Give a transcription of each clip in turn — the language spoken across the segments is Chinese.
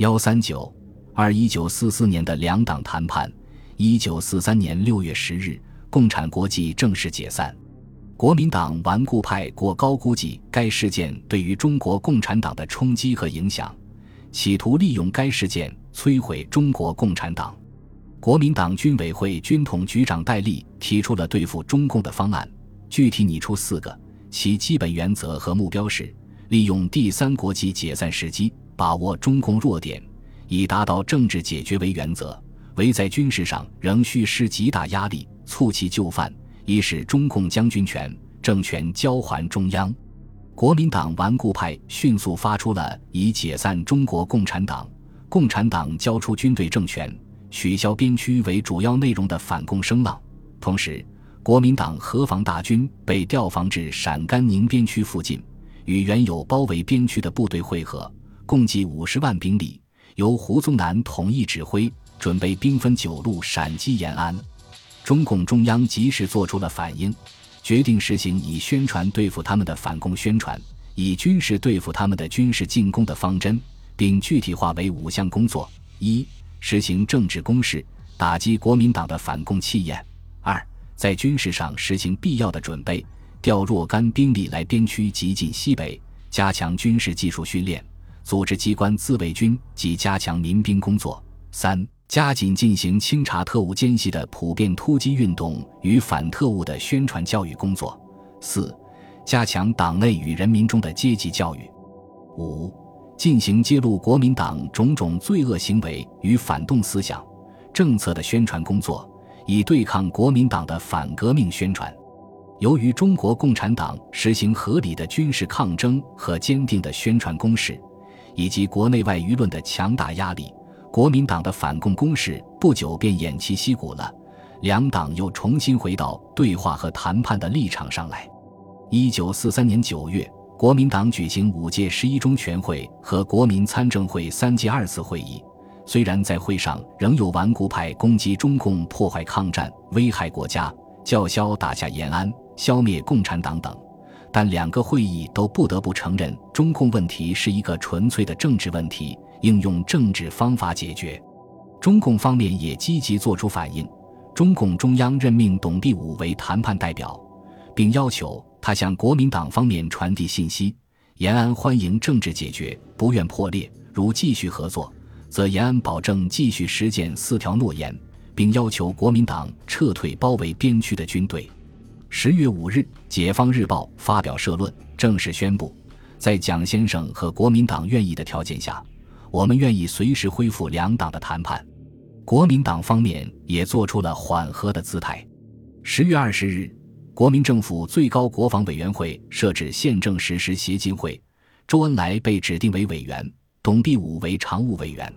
幺三九二一九四四年的两党谈判，一九四三年六月十日，共产国际正式解散。国民党顽固派过高估计该事件对于中国共产党的冲击和影响，企图利用该事件摧毁中国共产党。国民党军委会军统局长戴笠提出了对付中共的方案，具体拟出四个，其基本原则和目标是：利用第三国际解散时机，把握中共弱点，以达到政治解决为原则；唯在军事上仍需施极大压力，促其就范。一是中共将军权政权交还中央，国民党顽固派迅速发出了以解散中国共产党、共产党交出军队政权、取消边区为主要内容的反共声浪。同时，国民党河防大军被调防至陕甘宁边区附近，与原有包围边区的部队会合，共计五十万兵力，由胡宗南统一指挥，准备兵分九路闪击延安。中共中央及时做出了反应，决定实行以宣传对付他们的反共宣传，以军事对付他们的军事进攻的方针，并具体化为五项工作：一、实行政治攻势，打击国民党的反共气焰；二、在军事上实行必要的准备，调若干兵力来边区及进西北，加强军事技术训练，组织机关自卫军及加强民兵工作；三。加紧进行清查特务奸细的普遍突击运动与反特务的宣传教育工作。四、加强党内与人民中的阶级教育。五、进行揭露国民党种种罪恶行为与反动思想政策的宣传工作，以对抗国民党的反革命宣传。由于中国共产党实行合理的军事抗争和坚定的宣传攻势，以及国内外舆论的强大压力。国民党的反共攻势不久便偃旗息鼓了，两党又重新回到对话和谈判的立场上来。一九四三年九月，国民党举行五届十一中全会和国民参政会三届二次会议。虽然在会上仍有顽固派攻击中共、破坏抗战、危害国家、叫嚣打下延安、消灭共产党等，但两个会议都不得不承认，中共问题是一个纯粹的政治问题。应用政治方法解决，中共方面也积极作出反应。中共中央任命董必武为谈判代表，并要求他向国民党方面传递信息：延安欢迎政治解决，不愿破裂。如继续合作，则延安保证继续实践四条诺言，并要求国民党撤退包围边区的军队。十月五日，《解放日报》发表社论，正式宣布，在蒋先生和国民党愿意的条件下。我们愿意随时恢复两党的谈判，国民党方面也做出了缓和的姿态。十月二十日，国民政府最高国防委员会设置宪政实施协进会，周恩来被指定为委员，董必武为常务委员。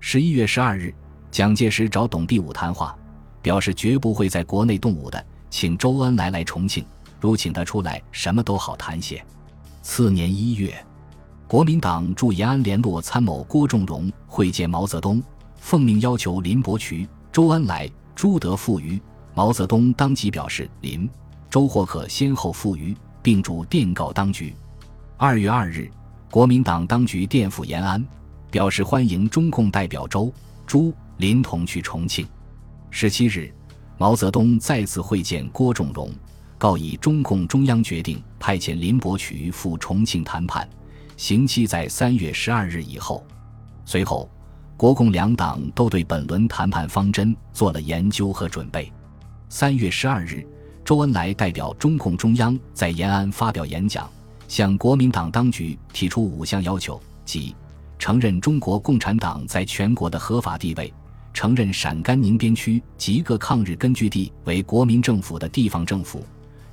十一月十二日，蒋介石找董必武谈话，表示绝不会在国内动武的，请周恩来来重庆，如请他出来，什么都好谈些。次年一月。国民党驻延安联络参谋郭仲荣会见毛泽东，奉命要求林伯渠、周恩来、朱德赴渝。毛泽东当即表示，林、周或可先后赴渝，并嘱电告当局。二月二日，国民党当局电赴延安，表示欢迎中共代表周、朱、林同去重庆。十七日，毛泽东再次会见郭仲荣，告以中共中央决定派遣林伯渠赴重庆谈判。刑期在三月十二日以后。随后，国共两党都对本轮谈判方针做了研究和准备。三月十二日，周恩来代表中共中央在延安发表演讲，向国民党当局提出五项要求，即承认中国共产党在全国的合法地位，承认陕甘宁边区及各抗日根据地为国民政府的地方政府。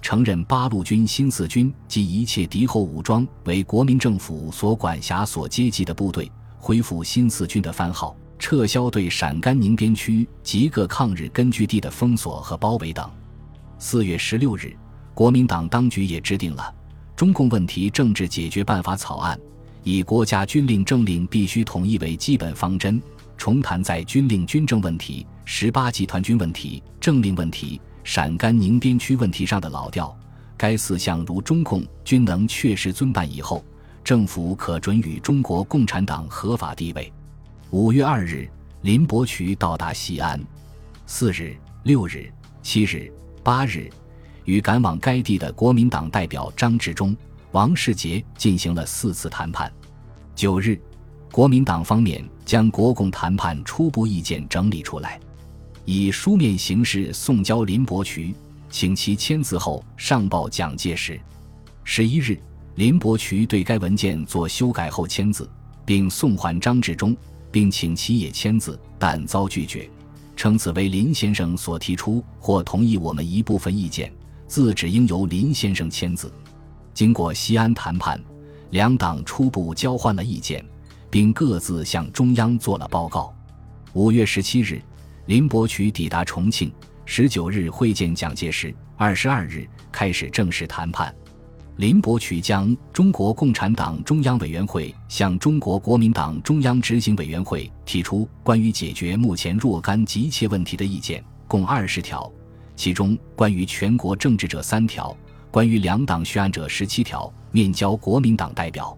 承认八路军新四军及一切敌后武装为国民政府所管辖所接济的部队，恢复新四军的番号，撤销对陕甘宁边区及各抗日根据地的封锁和包围等。四月十六日，国民党当局也制定了中共问题政治解决办法草案，以国家军令政令必须统一为基本方针，重谈在军令军政问题、十八集团军问题、政令问题。陕甘宁边区问题上的老调，该四项如中共均能确实遵办以后，政府可准予中国共产党合法地位。五月二日，林伯渠到达西安。四日、六日、七日、八日，与赶往该地的国民党代表张治中、王世杰进行了四次谈判。九日，国民党方面将国共谈判初步意见整理出来，以书面形式送交林伯渠，请其签字后上报蒋介石。十一日，林伯渠对该文件做修改后签字，并送还张治中。并请其也签字，但遭拒绝，称此为林先生所提出或同意我们一部分意见，字只应由林先生签字。经过西安谈判，两党初步交换了意见，并各自向中央做了报告。五月十七日，林伯渠抵达重庆，十九日会见蒋介石，二十二日开始正式谈判。林伯渠将中国共产党中央委员会向中国国民党中央执行委员会提出关于解决目前若干急切问题的意见，共二十条，其中关于全国政治者三条，关于两党悬案者十七条，面交国民党代表。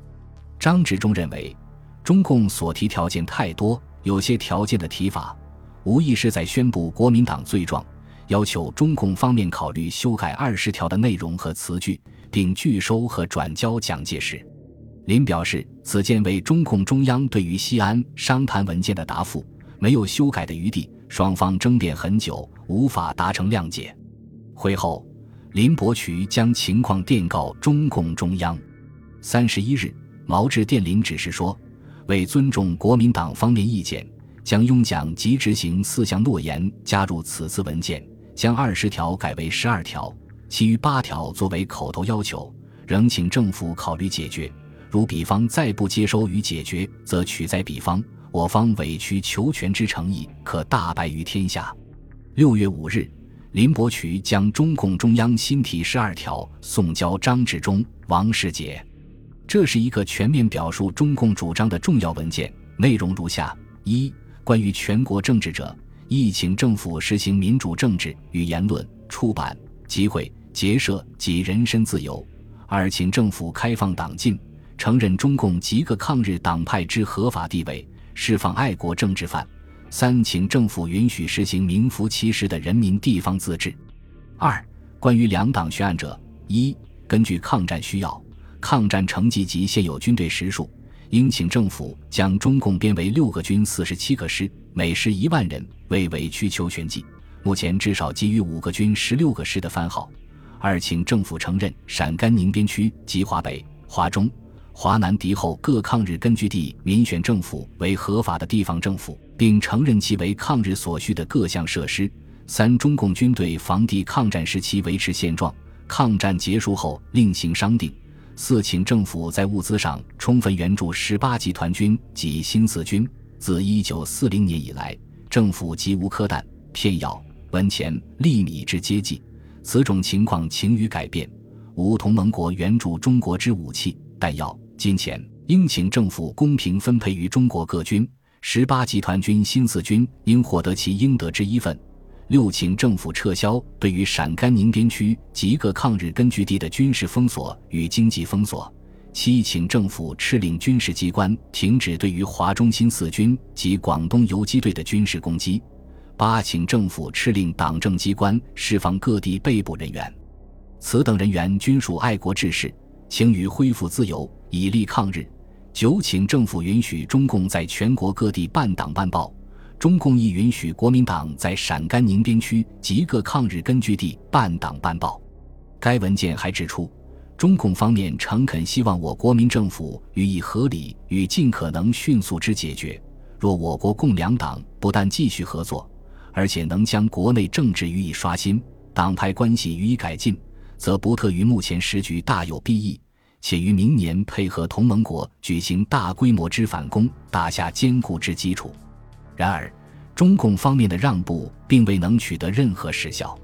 张治中认为，中共所提条件太多，有些条件的提法，无疑是在宣布国民党罪状，要求中共方面考虑修改二十条的内容和词句。并拒收和转交蒋介石。林表示，此件为中共中央对于西安商谈文件的答复，没有修改的余地。双方争辩很久，无法达成谅解。会后，林伯渠将情况电告中共中央。三十一日，毛致电林指示说，为尊重国民党方面意见，将拥蒋及执行四项诺言加入此次文件，将二十条改为十二条。其余八条作为口头要求，仍请政府考虑解决。如彼方再不接收与解决，则取在彼方，我方委曲求全之诚意，可大白于天下。六月五日，林伯渠将中共中央新提十二条送交张治中、王世杰。这是一个全面表述中共主张的重要文件，内容如下：一、关于全国政治者，一请政府实行民主政治与言论、出版、集会。结社及人身自由。二，请政府开放党禁，承认中共极个抗日党派之合法地位，释放爱国政治犯。三，请政府允许实行名副其实的人民地方自治。二，关于两党悬案者，一，根据抗战需要、抗战成绩及现有军队实数，应请政府将中共编为六个军、四十七个师，每师一万人，为委曲求全计。目前至少给予五个军、十六个师的番号。二，请政府承认陕甘宁边区及华北、华中、华南敌后各抗日根据地民选政府为合法的地方政府，并承认其为抗日所需的各项设施。三，中共军队防地抗战时期维持现状，抗战结束后另行商定。四，请政府在物资上充分援助十八集团军及新四军。自一九四零年以来，政府极无科弹、片药、文钱、粒米之接济。此种情况情予改变，无同盟国援助中国之武器、弹药、金钱，应请政府公平分配于中国各军。十八集团军新四军应获得其应得之一份。六，请政府撤销对于陕甘宁边区及各抗日根据地的军事封锁与经济封锁。七，请政府敕令军事机关停止对于华中新四军及广东游击队的军事攻击。八，请政府敕令党政机关释放各地被捕人员，此等人员均属爱国志士，请予恢复自由，以力抗日。九，请政府允许中共在全国各地办党办报，中共亦允许国民党在陕甘宁边区及各抗日根据地办党办报。该文件还指出，中共方面诚恳希望我国民政府予以合理与尽可能迅速之解决。若我国共两党不但继续合作，而且能将国内政治予以刷新，党派关系予以改进，则不特于目前时局大有裨益，且于明年配合同盟国举行大规模之反攻，打下坚固之基础。然而，中共方面的让步并未能取得任何实效。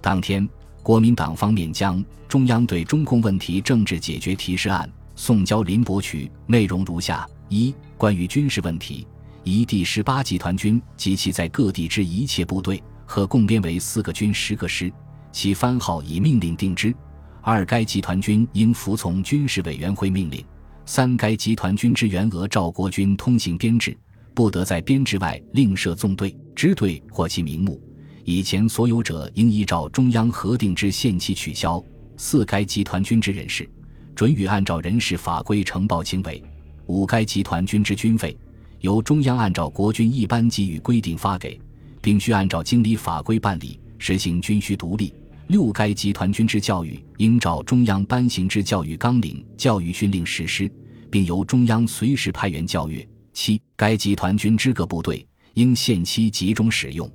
当天，国民党方面将中央对中共问题政治解决提示案送交林伯渠，内容如下：一、关于军事问题。一第十八集团军及其在各地之一切部队，和共编为四个军、十个师，其番号以命令定之。二该集团军应服从军事委员会命令。三该集团军之员额照国军通行编制，不得在编制外另设纵队、支队或其名目。以前所有者应依照中央核定之限期取消。四该集团军之人士，准予按照人事法规呈报清委。五该集团军之军费，由中央按照国军一般给予规定发给，并需按照经理法规办理，实行军需独立。六该集团军之教育，应照中央颁行之教育纲领、教育训令实施，并由中央随时派员教阅。七该集团军之各部队，应限期集中使用。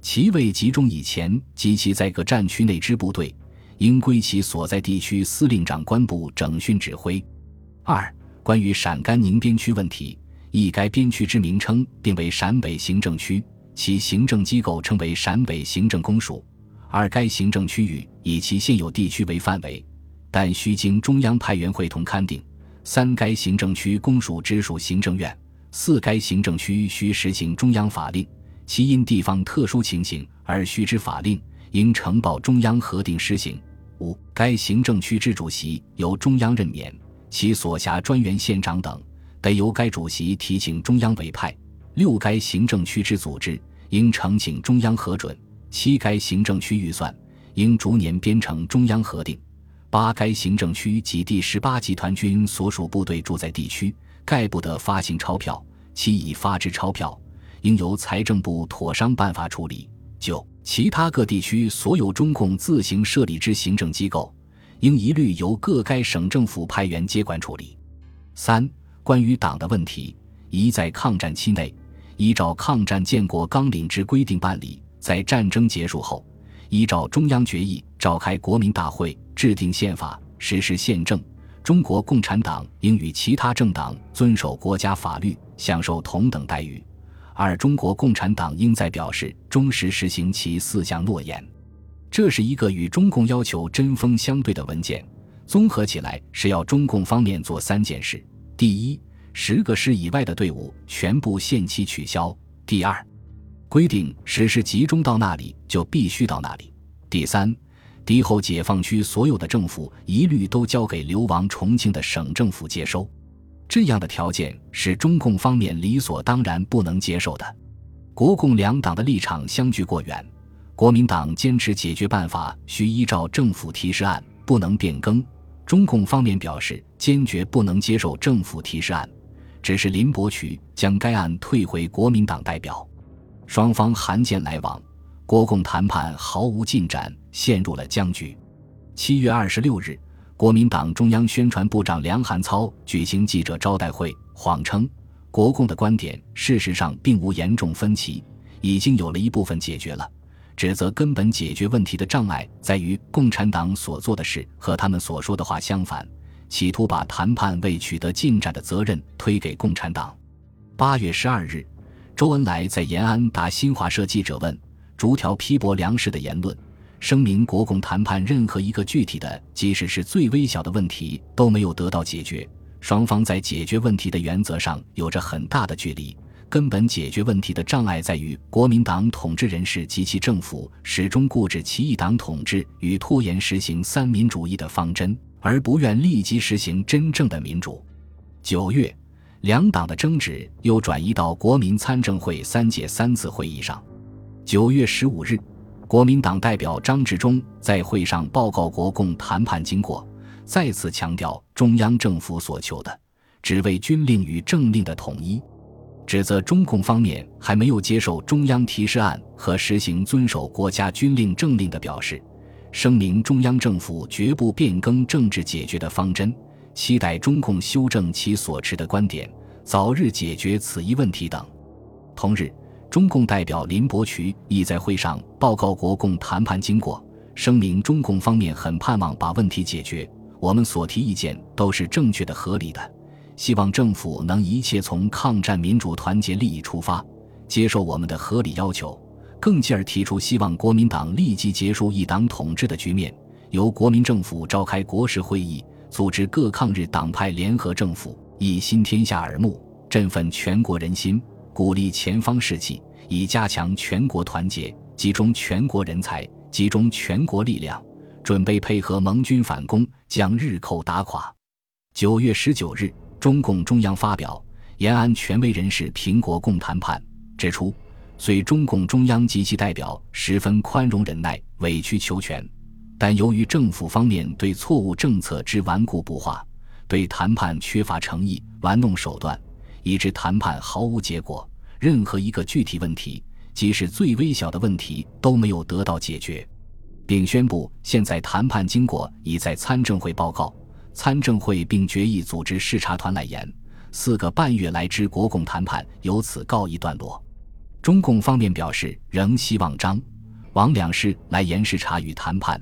其未集中以前及其在各战区内之部队，应归其所在地区司令长官部整训指挥。二、关于陕甘宁边区问题，一该边区之名称定为陕北行政区，其行政机构称为陕北行政公署；二、该行政区域以其现有地区为范围，但需经中央派员会同勘定；三、该行政区公署直属行政院；四、该行政区需实行中央法令。其因地方特殊情形而须知法令，应呈报中央核定施行。五、该行政区之主席由中央任免，其所辖专员、县长等得由该主席提请中央委派。六、该行政区之组织应呈请中央核准。七、该行政区预算应逐年编成中央核定。八、该行政区及第十八集团军所属部队驻在地区，概不得发行钞票。其已发之钞票。应由财政部妥商办法处理。九、其他各地区所有中共自行设立之行政机构，应一律由各该省政府派员接管处理。三、关于党的问题，宜在抗战期内依照抗战建国纲领之规定办理；在战争结束后，依照中央决议召开国民大会，制定宪法，实施宪政。中国共产党应与其他政党遵守国家法律，享受同等待遇。二、中国共产党应在表示忠实实行其四项诺言。这是一个与中共要求针锋相对的文件，综合起来是要中共方面做三件事：第一，十个师以外的队伍全部限期取消；第二，规定实施集中到那里就必须到那里；第三，敌后解放区所有的政府一律都交给流亡重庆的省政府接收。这样的条件是中共方面理所当然不能接受的。国共两党的立场相距过远，国民党坚持解决办法需依照政府提示案，不能变更；中共方面表示坚决不能接受政府提示案，只是林伯渠将该案退回国民党代表。双方函件来往，国共谈判毫无进展，陷入了僵局。七月二十六日。国民党中央宣传部长梁汉操举行记者招待会，谎称国共的观点事实上并无严重分歧，已经有了一部分解决了，指责根本解决问题的障碍在于共产党所做的事和他们所说的话相反，企图把谈判未取得进展的责任推给共产党。八月十二日，周恩来在延安答新华社记者问，逐条批驳梁氏的言论。声明国共谈判任何一个具体的，即使是最微小的问题都没有得到解决，双方在解决问题的原则上有着很大的距离。根本解决问题的障碍在于国民党统治人士及其政府始终固执其一党统治与拖延实行三民主义的方针，而不愿立即实行真正的民主。九月，两党的争执又转移到国民参政会三届三次会议上。九月十五日。国民党代表张治中在会上报告国共谈判经过，再次强调中央政府所求的只为军令与政令的统一，指责中共方面还没有接受中央提示案和实行遵守国家军令政令的表示，声明中央政府绝不变更政治解决的方针，期待中共修正其所持的观点，早日解决此一问题等。同日。中共代表林伯渠亦在会上报告国共谈判经过，声明中共方面很盼望把问题解决，我们所提意见都是正确的、合理的，希望政府能一切从抗战民主团结利益出发，接受我们的合理要求，更进而提出希望国民党立即结束一党统治的局面，由国民政府召开国事会议，组织各抗日党派联合政府，以新天下耳目，振奋全国人心。鼓励前方士气，以加强全国团结，集中全国人才，集中全国力量，准备配合盟军反攻，将日寇打垮。九月十九日，中共中央发表延安权威人士评国共谈判指出，虽中共中央及其代表十分宽容忍耐、委曲求全，但由于政府方面对错误政策之顽固不化，对谈判缺乏诚意、玩弄手段，以致谈判毫无结果。任何一个具体问题，即使最微小的问题，都没有得到解决，并宣布现在谈判经过已在参政会报告，参政会并决议组织视察团来研。四个半月来之国共谈判由此告一段落。中共方面表示，仍希望张、王两市来研视察与谈判，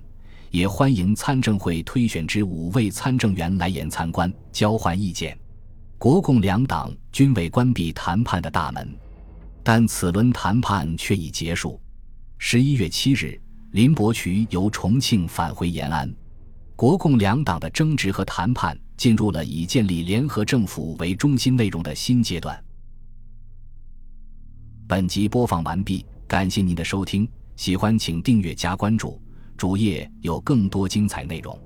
也欢迎参政会推选之五位参政员来研参观，交换意见。国共两党均未关闭谈判的大门。但此轮谈判却已结束。十一月七日，林伯渠由重庆返回延安，国共两党的争执和谈判进入了以建立联合政府为中心内容的新阶段。本集播放完毕，感谢您的收听，喜欢请订阅加关注，主页有更多精彩内容。